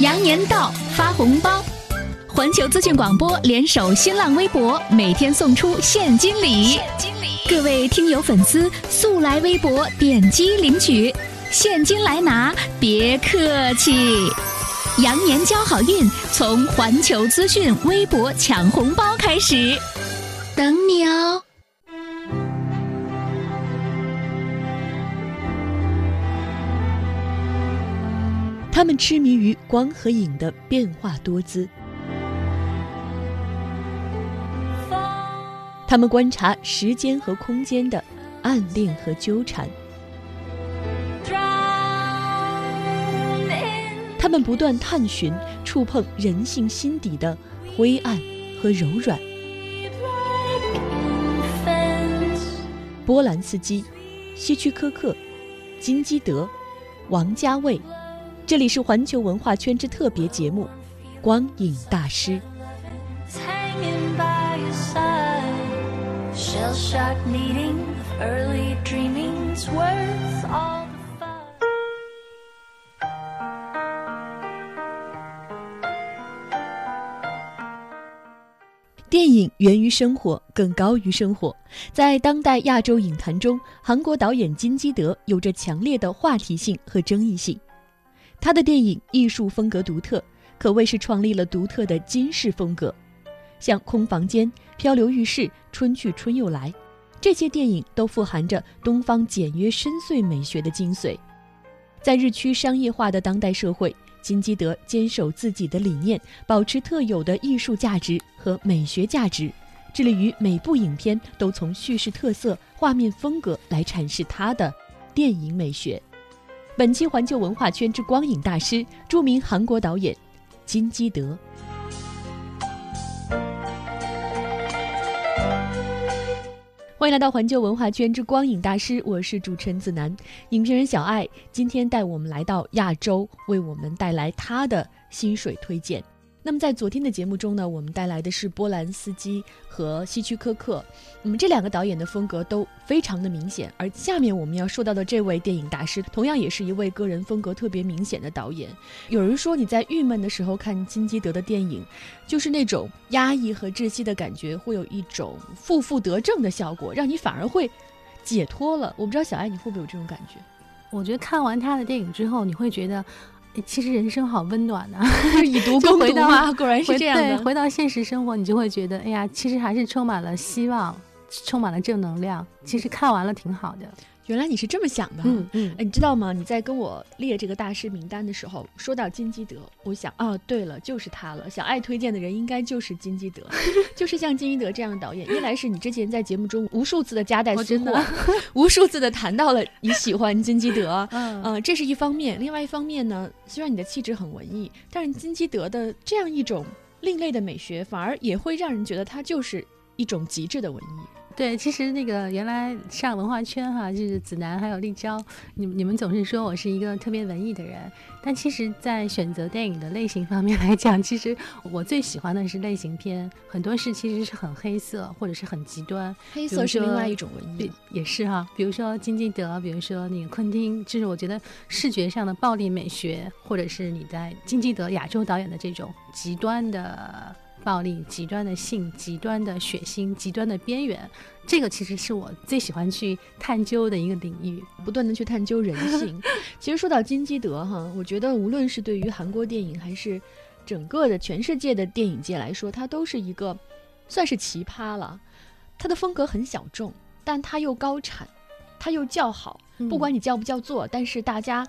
羊年到，发红包！环球资讯广播联手新浪微博，每天送出现金礼。现金礼，各位听友粉丝速来微博点击领取，现金来拿，别客气。羊年交好运，从环球资讯微博抢红包开始，等你哦。他们痴迷于光和影的变化多姿，他们观察时间和空间的暗恋和纠缠，他们不断探寻、触碰人性心底的灰暗和柔软。波兰斯基、希区柯克、金基德、王家卫。这里是环球文化圈之特别节目《光影大师》。电影源于生活，更高于生活。在当代亚洲影坛中，韩国导演金基德有着强烈的话题性和争议性。他的电影艺术风格独特，可谓是创立了独特的金式风格。像《空房间》《漂流浴室》《春去春又来》，这些电影都富含着东方简约深邃美学的精髓。在日趋商业化的当代社会，金基德坚守自己的理念，保持特有的艺术价值和美学价值，致力于每部影片都从叙事特色、画面风格来阐释他的电影美学。本期环球文化圈之光影大师，著名韩国导演金基德。欢迎来到环球文化圈之光影大师，我是主持人子楠，影评人小爱，今天带我们来到亚洲，为我们带来他的薪水推荐。那么在昨天的节目中呢，我们带来的是波兰斯基和希区柯克，那么这两个导演的风格都非常的明显。而下面我们要说到的这位电影大师，同样也是一位个人风格特别明显的导演。有人说你在郁闷的时候看金基德的电影，就是那种压抑和窒息的感觉，会有一种负负得正的效果，让你反而会解脱了。我不知道小爱你会不会有这种感觉？我觉得看完他的电影之后，你会觉得。其实人生好温暖呐，以毒攻毒吗？果然是这样的。回到现实生活，你就会觉得，哎呀，其实还是充满了希望，充满了正能量。其实看完了挺好的。原来你是这么想的，嗯嗯，哎，你知道吗？你在跟我列这个大师名单的时候，说到金基德，我想，哦，对了，就是他了。小爱推荐的人应该就是金基德，就是像金基德这样的导演。一来是你之前在节目中无数次的夹带私货，无数次的谈到了你喜欢金基德，嗯，这是一方面。另外一方面呢，虽然你的气质很文艺，但是金基德的这样一种另类的美学，反而也会让人觉得他就是一种极致的文艺。对，其实那个原来上文化圈哈，就是子楠还有立交，你你们总是说我是一个特别文艺的人，但其实，在选择电影的类型方面来讲，其实我最喜欢的是类型片，很多是其实是很黑色或者是很极端。黑色是另外一种文艺，也是哈。比如说金基德，比如说那个昆汀，就是我觉得视觉上的暴力美学，或者是你在金基德亚洲导演的这种极端的。暴力、极端的性、极端的血腥、极端的边缘，这个其实是我最喜欢去探究的一个领域，不断的去探究人性。其实说到金基德哈，我觉得无论是对于韩国电影，还是整个的全世界的电影界来说，他都是一个算是奇葩了。他的风格很小众，但他又高产，他又叫好，不管你叫不叫座，但是大家。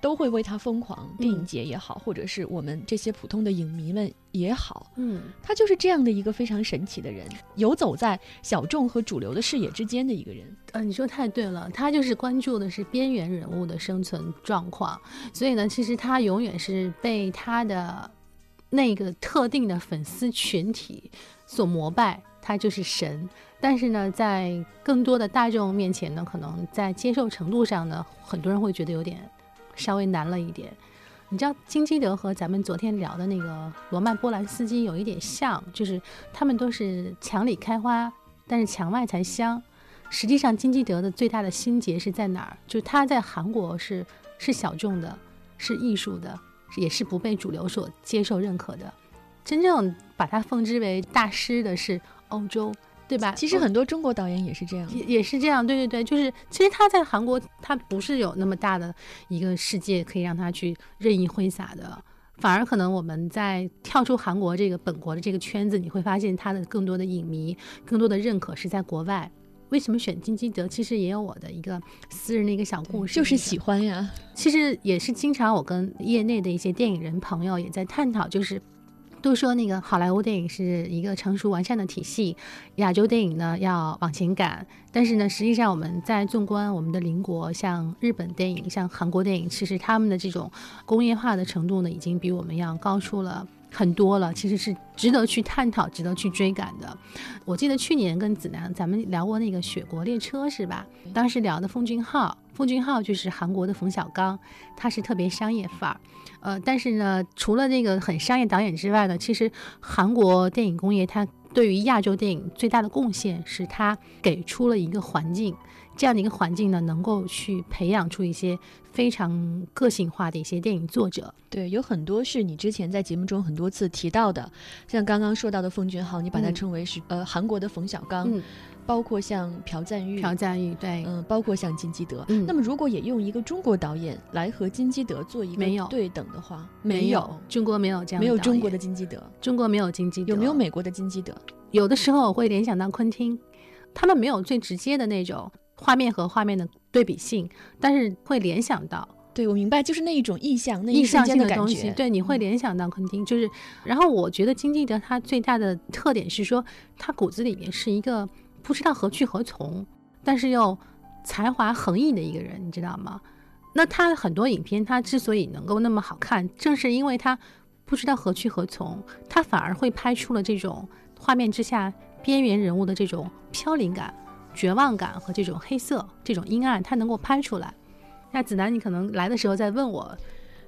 都会为他疯狂，电影节也好，或者是我们这些普通的影迷们也好，嗯，他就是这样的一个非常神奇的人，游走在小众和主流的视野之间的一个人。呃，你说太对了，他就是关注的是边缘人物的生存状况，所以呢，其实他永远是被他的那个特定的粉丝群体所膜拜，他就是神。但是呢，在更多的大众面前呢，可能在接受程度上呢，很多人会觉得有点。稍微难了一点，你知道金基德和咱们昨天聊的那个罗曼波兰斯基有一点像，就是他们都是墙里开花，但是墙外才香。实际上，金基德的最大的心结是在哪儿？就是他在韩国是是小众的，是艺术的，也是不被主流所接受认可的。真正把他奉之为大师的是欧洲，对吧？其实很多中国导演也是这样，也也是这样。对对对，就是其实他在韩国，他不是有那么大的一个世界可以让他去任意挥洒的。反而可能我们在跳出韩国这个本国的这个圈子，你会发现他的更多的影迷、更多的认可是在国外。为什么选金基德？其实也有我的一个私人的一个小故事，就是喜欢呀。其实也是经常我跟业内的一些电影人朋友也在探讨，就是。都说那个好莱坞电影是一个成熟完善的体系，亚洲电影呢要往前赶。但是呢，实际上我们在纵观我们的邻国，像日本电影、像韩国电影，其实他们的这种工业化的程度呢，已经比我们要高出了很多了。其实是值得去探讨、值得去追赶的。我记得去年跟子楠咱们聊过那个《雪国列车》，是吧？当时聊的奉俊昊，奉俊昊就是韩国的冯小刚，他是特别商业范儿。呃，但是呢，除了那个很商业导演之外呢，其实韩国电影工业它对于亚洲电影最大的贡献是它给出了一个环境，这样的一个环境呢，能够去培养出一些非常个性化的一些电影作者。对，有很多是你之前在节目中很多次提到的，像刚刚说到的奉俊昊，你把他称为是呃韩国的冯小刚。包括像朴赞玉，朴赞玉对，嗯，包括像金基德。那么，如果也用一个中国导演来和金基德做一个对等的话，没有，中国没有这样，没有中国的金基德，中国没有金基德，有没有美国的金基德？有的时候我会联想到昆汀，他们没有最直接的那种画面和画面的对比性，但是会联想到。对，我明白，就是那一种意象，那意象性的东西。对，你会联想到昆汀，就是。然后我觉得金基德他最大的特点是说，他骨子里面是一个。不知道何去何从，但是又才华横溢的一个人，你知道吗？那他很多影片，他之所以能够那么好看，正是因为他不知道何去何从，他反而会拍出了这种画面之下边缘人物的这种飘零感、绝望感和这种黑色、这种阴暗，它能够拍出来。那子楠，你可能来的时候在问我。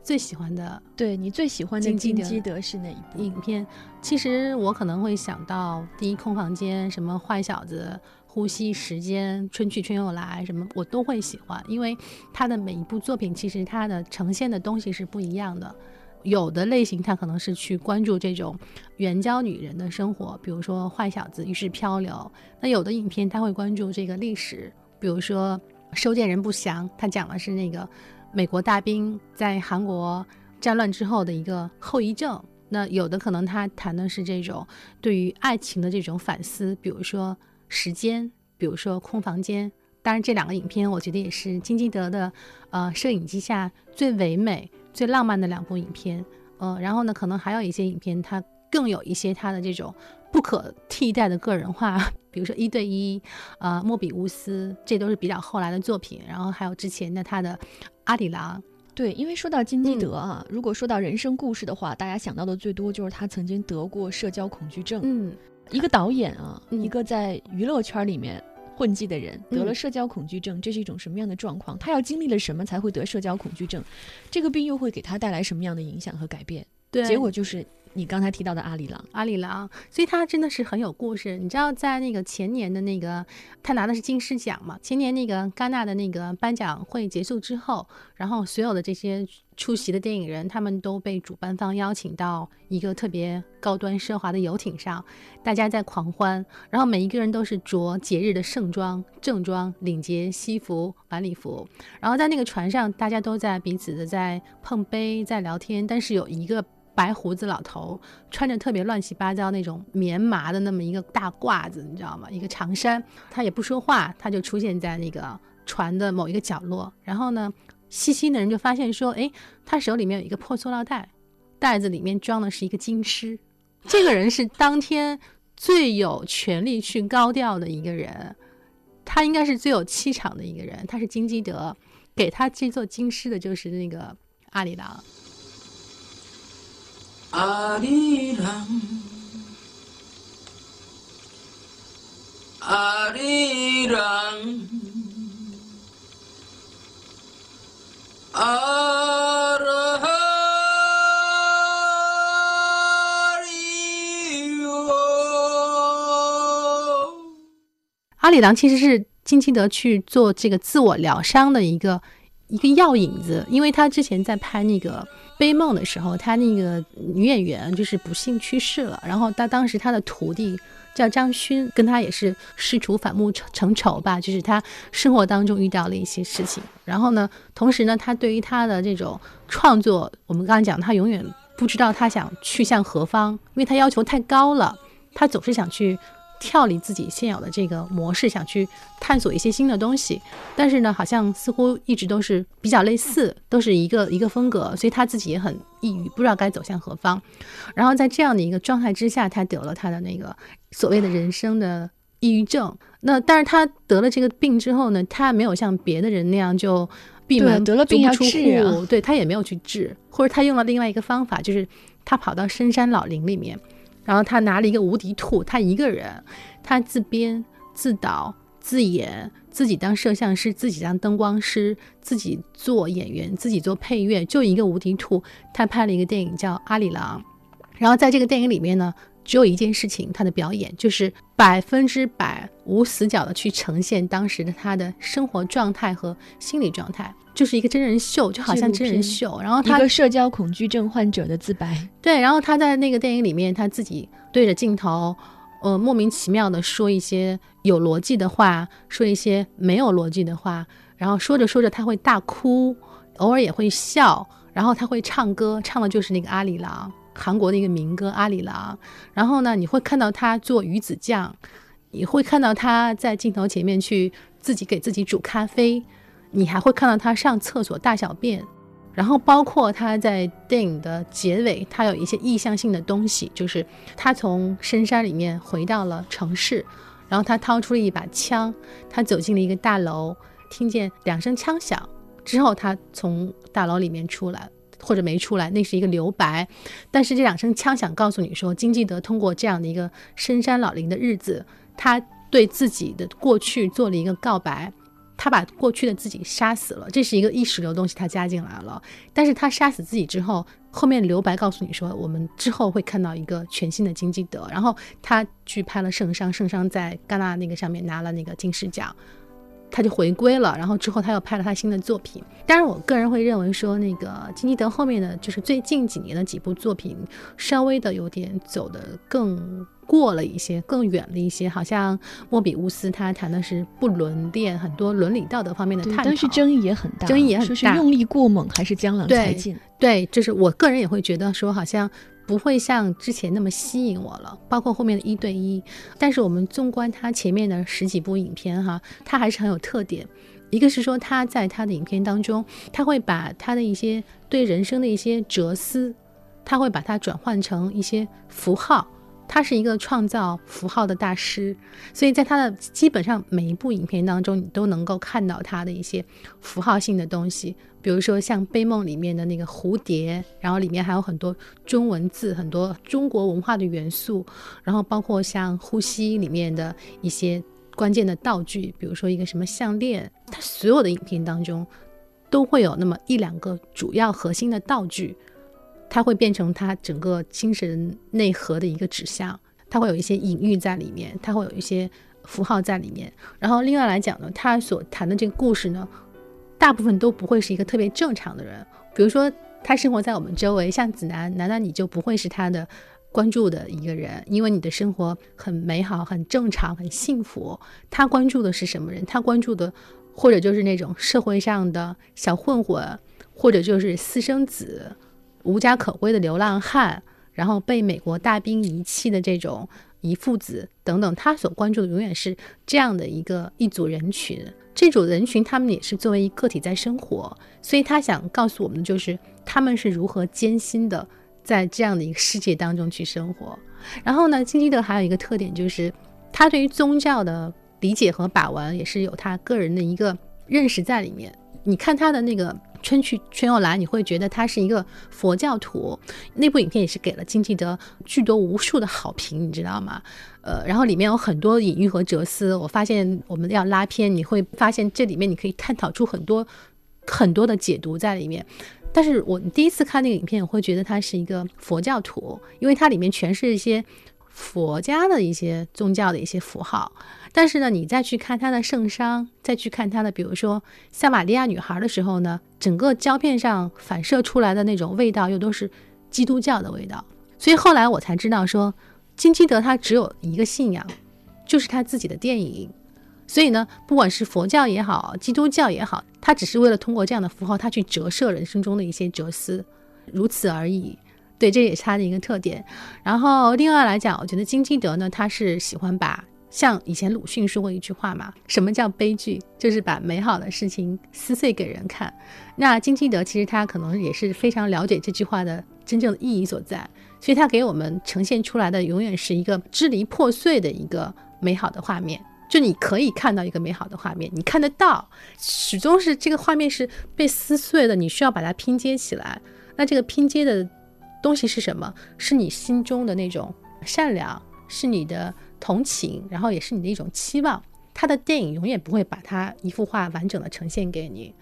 最喜欢的，对你最喜欢的金基德是哪一部影片？其实我可能会想到《第一空房间》、什么《坏小子》、《呼吸时间》、《春去春又来》什么，我都会喜欢，因为他的每一部作品其实他的呈现的东西是不一样的。有的类型他可能是去关注这种援交女人的生活，比如说《坏小子》、《于是漂流》；那有的影片他会关注这个历史，比如说《收件人不详》，他讲的是那个。美国大兵在韩国战乱之后的一个后遗症，那有的可能他谈的是这种对于爱情的这种反思，比如说时间，比如说空房间。当然，这两个影片我觉得也是金基德的呃摄影机下最唯美、最浪漫的两部影片。呃，然后呢，可能还有一些影片，它更有一些它的这种不可替代的个人化，比如说一对一，呃，莫比乌斯，这都是比较后来的作品。然后还有之前的他的。阿里郎，对，因为说到金基德啊，如果说到人生故事的话，大家想到的最多就是他曾经得过社交恐惧症。嗯，一个导演啊，一个在娱乐圈里面混迹的人，得了社交恐惧症，这是一种什么样的状况？他要经历了什么才会得社交恐惧症？这个病又会给他带来什么样的影响和改变？对，结果就是。你刚才提到的阿里郎，阿里郎，所以他真的是很有故事。你知道，在那个前年的那个，他拿的是金狮奖嘛？前年那个戛纳的那个颁奖会结束之后，然后所有的这些出席的电影人，他们都被主办方邀请到一个特别高端奢华的游艇上，大家在狂欢，然后每一个人都是着节日的盛装、正装、领结、西服、晚礼服，然后在那个船上，大家都在彼此的在碰杯、在聊天，但是有一个。白胡子老头穿着特别乱七八糟那种棉麻的那么一个大褂子，你知道吗？一个长衫，他也不说话，他就出现在那个船的某一个角落。然后呢，细心的人就发现说，哎，他手里面有一个破塑料袋，袋子里面装的是一个金狮。这个人是当天最有权力去高调的一个人，他应该是最有气场的一个人。他是金基德，给他这座金狮的就是那个阿里郎。阿里郎，阿里郎，阿阿里郎其实是金基德去做这个自我疗伤的一个一个药引子，因为他之前在拍那个《悲梦》的时候，他那个女演员就是不幸去世了，然后他当时他的徒弟叫张勋，跟他也是师徒反目成成仇吧，就是他生活当中遇到了一些事情，然后呢，同时呢，他对于他的这种创作，我们刚刚讲，他永远不知道他想去向何方，因为他要求太高了，他总是想去。跳离自己现有的这个模式，想去探索一些新的东西，但是呢，好像似乎一直都是比较类似，都是一个一个风格，所以他自己也很抑郁，不知道该走向何方。然后在这样的一个状态之下，他得了他的那个所谓的人生的抑郁症。那但是他得了这个病之后呢，他没有像别的人那样就闭门得了病要治啊，对他也没有去治，或者他用了另外一个方法，就是他跑到深山老林里面。然后他拿了一个无敌兔，他一个人，他自编自导自演，自己当摄像师，自己当灯光师，自己做演员，自己做配乐，就一个无敌兔。他拍了一个电影叫《阿里郎》，然后在这个电影里面呢，只有一件事情，他的表演就是百分之百无死角的去呈现当时的他的生活状态和心理状态。就是一个真人秀，就好像真人秀。然后他一个社交恐惧症患者的自白。对，然后他在那个电影里面，他自己对着镜头，呃，莫名其妙的说一些有逻辑的话，说一些没有逻辑的话。然后说着说着，他会大哭，偶尔也会笑。然后他会唱歌，唱的就是那个《阿里郎》，韩国的一个民歌《阿里郎》。然后呢，你会看到他做鱼子酱，你会看到他在镜头前面去自己给自己煮咖啡。你还会看到他上厕所大小便，然后包括他在电影的结尾，他有一些意向性的东西，就是他从深山里面回到了城市，然后他掏出了一把枪，他走进了一个大楼，听见两声枪响之后，他从大楼里面出来，或者没出来，那是一个留白，但是这两声枪响告诉你说，金基德通过这样的一个深山老林的日子，他对自己的过去做了一个告白。他把过去的自己杀死了，这是一个意识流东西，他加进来了。但是他杀死自己之后，后面留白告诉你说，我们之后会看到一个全新的金基德。然后他去拍了《圣殇》，《圣殇》在戛纳那个上面拿了那个金狮奖，他就回归了。然后之后他又拍了他新的作品。当然，我个人会认为说，那个金基德后面的就是最近几年的几部作品，稍微的有点走的更。过了一些，更远了一些，好像莫比乌斯他谈的是不伦恋，很多伦理道德方面的探讨，但是争议也很大，争议也很大，是用力过猛还是江郎才尽？对，就是我个人也会觉得说，好像不会像之前那么吸引我了，包括后面的一对一。但是我们纵观他前面的十几部影片哈，他还是很有特点。一个是说他在他的影片当中，他会把他的一些对人生的一些哲思，他会把它转换成一些符号。他是一个创造符号的大师，所以在他的基本上每一部影片当中，你都能够看到他的一些符号性的东西，比如说像《悲梦》里面的那个蝴蝶，然后里面还有很多中文字，很多中国文化的元素，然后包括像《呼吸》里面的一些关键的道具，比如说一个什么项链，他所有的影片当中都会有那么一两个主要核心的道具。它会变成他整个精神内核的一个指向，它会有一些隐喻在里面，它会有一些符号在里面。然后另外来讲呢，他所谈的这个故事呢，大部分都不会是一个特别正常的人。比如说他生活在我们周围，像子楠，难道你就不会是他的关注的一个人？因为你的生活很美好、很正常、很幸福。他关注的是什么人？他关注的或者就是那种社会上的小混混，或者就是私生子。无家可归的流浪汉，然后被美国大兵遗弃的这种遗父子等等，他所关注的永远是这样的一个一组人群。这组人群他们也是作为一个体在生活，所以他想告诉我们的就是他们是如何艰辛的在这样的一个世界当中去生活。然后呢，金基德还有一个特点就是他对于宗教的理解和把玩也是有他个人的一个认识在里面。你看他的那个。春去春又来，你会觉得他是一个佛教徒。那部影片也是给了金基德巨多无数的好评，你知道吗？呃，然后里面有很多隐喻和哲思。我发现我们要拉片，你会发现这里面你可以探讨出很多很多的解读在里面。但是我第一次看那个影片，我会觉得他是一个佛教徒，因为它里面全是一些。佛家的一些宗教的一些符号。但是呢，你再去看他的圣殇，再去看他的，比如说《撒玛利亚女孩》的时候呢，整个胶片上反射出来的那种味道又都是基督教的味道。所以后来我才知道，说金基德他只有一个信仰，就是他自己的电影。所以呢，不管是佛教也好，基督教也好，他只是为了通过这样的符号，他去折射人生中的一些哲思，如此而已。对，这也是他的一个特点。然后另外来讲，我觉得金基德呢，他是喜欢把。像以前鲁迅说过一句话嘛，什么叫悲剧？就是把美好的事情撕碎给人看。那金基德其实他可能也是非常了解这句话的真正的意义所在，所以他给我们呈现出来的永远是一个支离破碎的一个美好的画面。就你可以看到一个美好的画面，你看得到，始终是这个画面是被撕碎的，你需要把它拼接起来。那这个拼接的东西是什么？是你心中的那种善良，是你的。同情，然后也是你的一种期望。他的电影永远不会把他一幅画完整的呈现给你。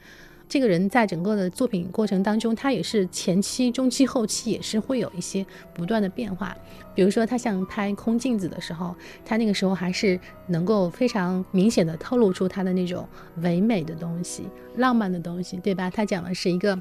这个人在整个的作品过程当中，他也是前期、中期、后期也是会有一些不断的变化。比如说，他像拍空镜子的时候，他那个时候还是能够非常明显的透露出他的那种唯美的东西、浪漫的东西，对吧？他讲的是一个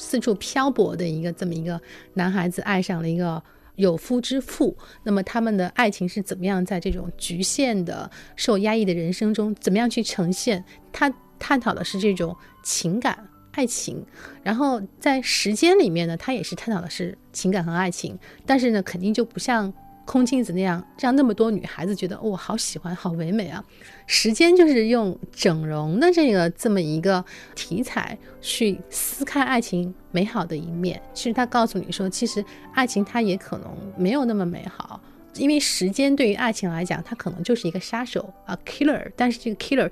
四处漂泊的一个这么一个男孩子，爱上了一个。有夫之妇，那么他们的爱情是怎么样在这种局限的、受压抑的人生中，怎么样去呈现？他探讨的是这种情感、爱情，然后在时间里面呢，他也是探讨的是情感和爱情，但是呢，肯定就不像。空镜子那样，让那么多女孩子觉得哦，好喜欢，好唯美啊！时间就是用整容的这个这么一个题材去撕开爱情美好的一面。其实他告诉你说，其实爱情它也可能没有那么美好，因为时间对于爱情来讲，它可能就是一个杀手啊，killer。但是这个 killer，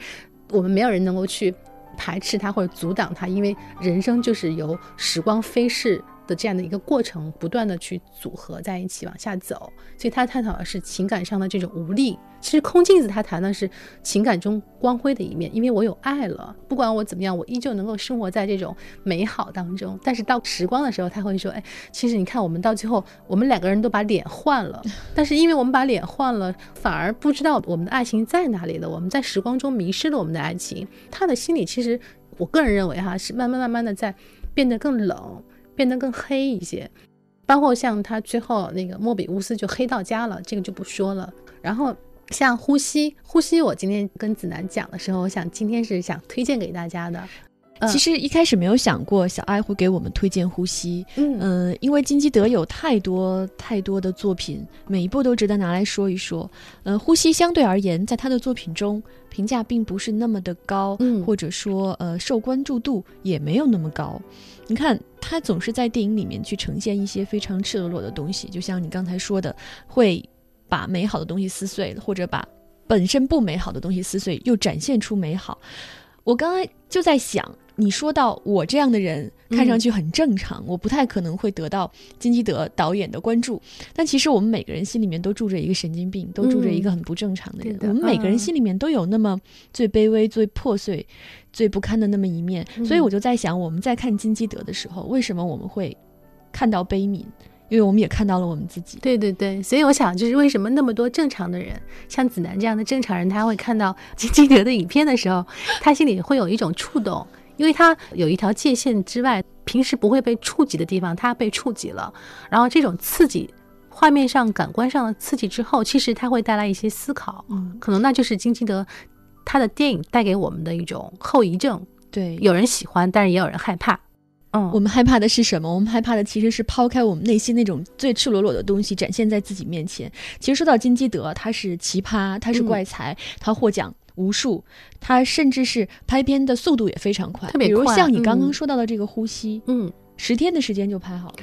我们没有人能够去排斥它或者阻挡它，因为人生就是由时光飞逝。的这样的一个过程，不断的去组合在一起往下走，所以他探讨的是情感上的这种无力。其实空镜子他谈的是情感中光辉的一面，因为我有爱了，不管我怎么样，我依旧能够生活在这种美好当中。但是到时光的时候，他会说，哎，其实你看，我们到最后，我们两个人都把脸换了，但是因为我们把脸换了，反而不知道我们的爱情在哪里了。我们在时光中迷失了我们的爱情。他的心里其实，我个人认为哈，是慢慢慢慢的在变得更冷。变得更黑一些，包括像他最后那个莫比乌斯就黑到家了，这个就不说了。然后像呼吸，呼吸，我今天跟子楠讲的时候，我想今天是想推荐给大家的。其实一开始没有想过小爱会给我们推荐呼吸，嗯，因为金基德有太多太多的作品，每一部都值得拿来说一说。呃，呼吸相对而言，在他的作品中评价并不是那么的高，嗯，或者说呃受关注度也没有那么高。你看，他总是在电影里面去呈现一些非常赤裸裸的东西，就像你刚才说的，会把美好的东西撕碎，或者把本身不美好的东西撕碎，又展现出美好。我刚才就在想，你说到我这样的人看上去很正常，我不太可能会得到金基德导演的关注，但其实我们每个人心里面都住着一个神经病，都住着一个很不正常的人。我们每个人心里面都有那么最卑微、最破碎。最不堪的那么一面，所以我就在想，我们在看金基德的时候，为什么我们会看到悲悯？因为我们也看到了我们自己。对对对，所以我想，就是为什么那么多正常的人，像子楠这样的正常人，他会看到金基德的影片的时候，他心里会有一种触动，因为它有一条界限之外，平时不会被触及的地方，它被触及了。然后这种刺激，画面上、感官上的刺激之后，其实它会带来一些思考。嗯，可能那就是金基德。他的电影带给我们的一种后遗症，对，有人喜欢，但是也有人害怕。嗯，我们害怕的是什么？我们害怕的其实是抛开我们内心那种最赤裸裸的东西，展现在自己面前。其实说到金基德，他是奇葩，他是怪才，他获奖无数，他甚至是拍片的速度也非常快，特别快。比如像你刚刚说到的这个《呼吸》，嗯，十天的时间就拍好了。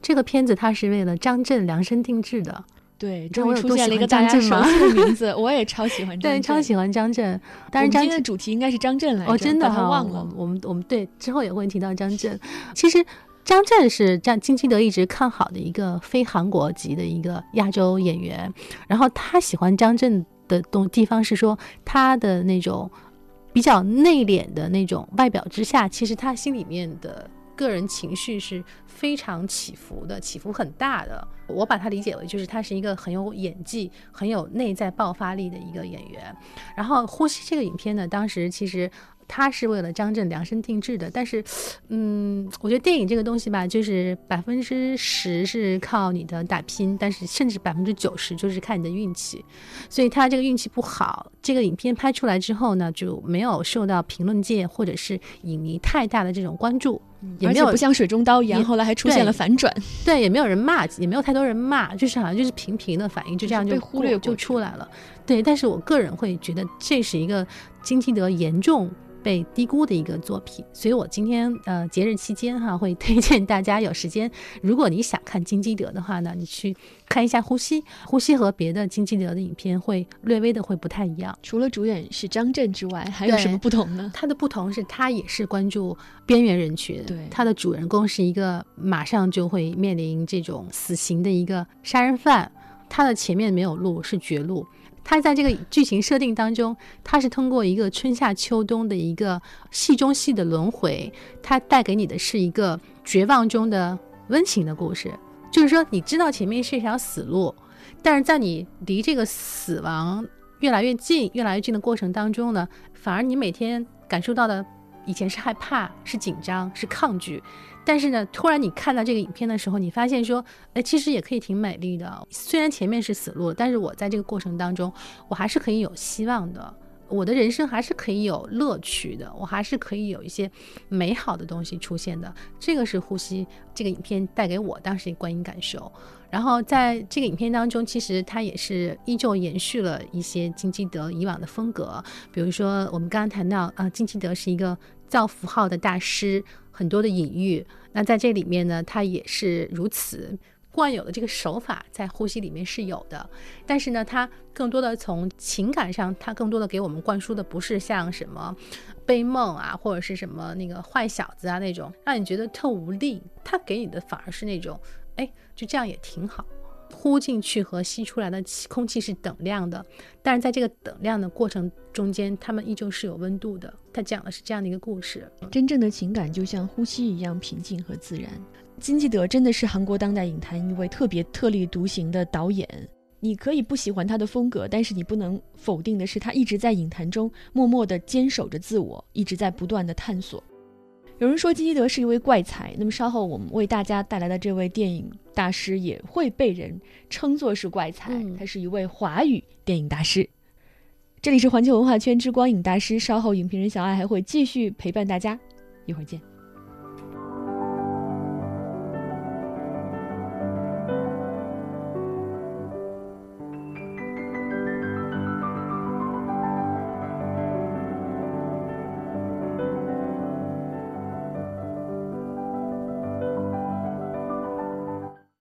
这个片子他是为了张震量身定制的。对，终于出现了一个大家熟悉的名字，我也超喜欢 张震，超喜欢张震。但是今天的主题应该是张震来着，哦，真的哈，忘了。我们我们对之后也会提到张震。其实张震是张金基德一直看好的一个非韩国籍的一个亚洲演员。然后他喜欢张震的东地方是说他的那种比较内敛的那种外表之下，其实他心里面的。个人情绪是非常起伏的，起伏很大的。我把他理解为就是他是一个很有演技、很有内在爆发力的一个演员。然后《呼吸》这个影片呢，当时其实。他是为了张震量身定制的，但是，嗯，我觉得电影这个东西吧，就是百分之十是靠你的打拼，但是甚至百分之九十就是看你的运气。所以他这个运气不好，这个影片拍出来之后呢，就没有受到评论界或者是影迷太大的这种关注，也没有不像水中刀一样，后来还出现了反转。对，也没有人骂，也没有太多人骂，就是好像就是平平的反应，就这样就忽略就出来了。对，但是我个人会觉得这是一个金基德严重。被低估的一个作品，所以我今天呃节日期间哈 会推荐大家有时间，如果你想看金基德的话呢，你去看一下《呼吸》。《呼吸》和别的金基德的影片会略微的会不太一样。除了主演是张震之外，还有什么不同呢？它的不同是他也是关注边缘人群，对，他的主人公是一个马上就会面临这种死刑的一个杀人犯，他的前面没有路是绝路。他在这个剧情设定当中，他是通过一个春夏秋冬的一个戏中戏的轮回，他带给你的是一个绝望中的温情的故事。就是说，你知道前面是一条死路，但是在你离这个死亡越来越近、越来越近的过程当中呢，反而你每天感受到的。以前是害怕，是紧张，是抗拒，但是呢，突然你看到这个影片的时候，你发现说，哎，其实也可以挺美丽的。虽然前面是死路，但是我在这个过程当中，我还是可以有希望的。我的人生还是可以有乐趣的，我还是可以有一些美好的东西出现的。这个是呼吸这个影片带给我当时观影感受。然后在这个影片当中，其实它也是依旧延续了一些金基德以往的风格，比如说我们刚刚谈到啊，金基德是一个造符号的大师，很多的隐喻。那在这里面呢，它也是如此。惯有的这个手法在呼吸里面是有的，但是呢，它更多的从情感上，它更多的给我们灌输的不是像什么悲梦啊，或者是什么那个坏小子啊那种，让你觉得特无力。它给你的反而是那种，哎，就这样也挺好。呼进去和吸出来的气空气是等量的，但是在这个等量的过程中间，它们依旧是有温度的。它讲的是这样的一个故事，真正的情感就像呼吸一样平静和自然。金基德真的是韩国当代影坛一位特别特立独行的导演。你可以不喜欢他的风格，但是你不能否定的是，他一直在影坛中默默地坚守着自我，一直在不断的探索。有人说金基德是一位怪才，那么稍后我们为大家带来的这位电影大师也会被人称作是怪才，他是一位华语电影大师。这里是环球文化圈之光影大师，稍后影评人小爱还会继续陪伴大家，一会儿见。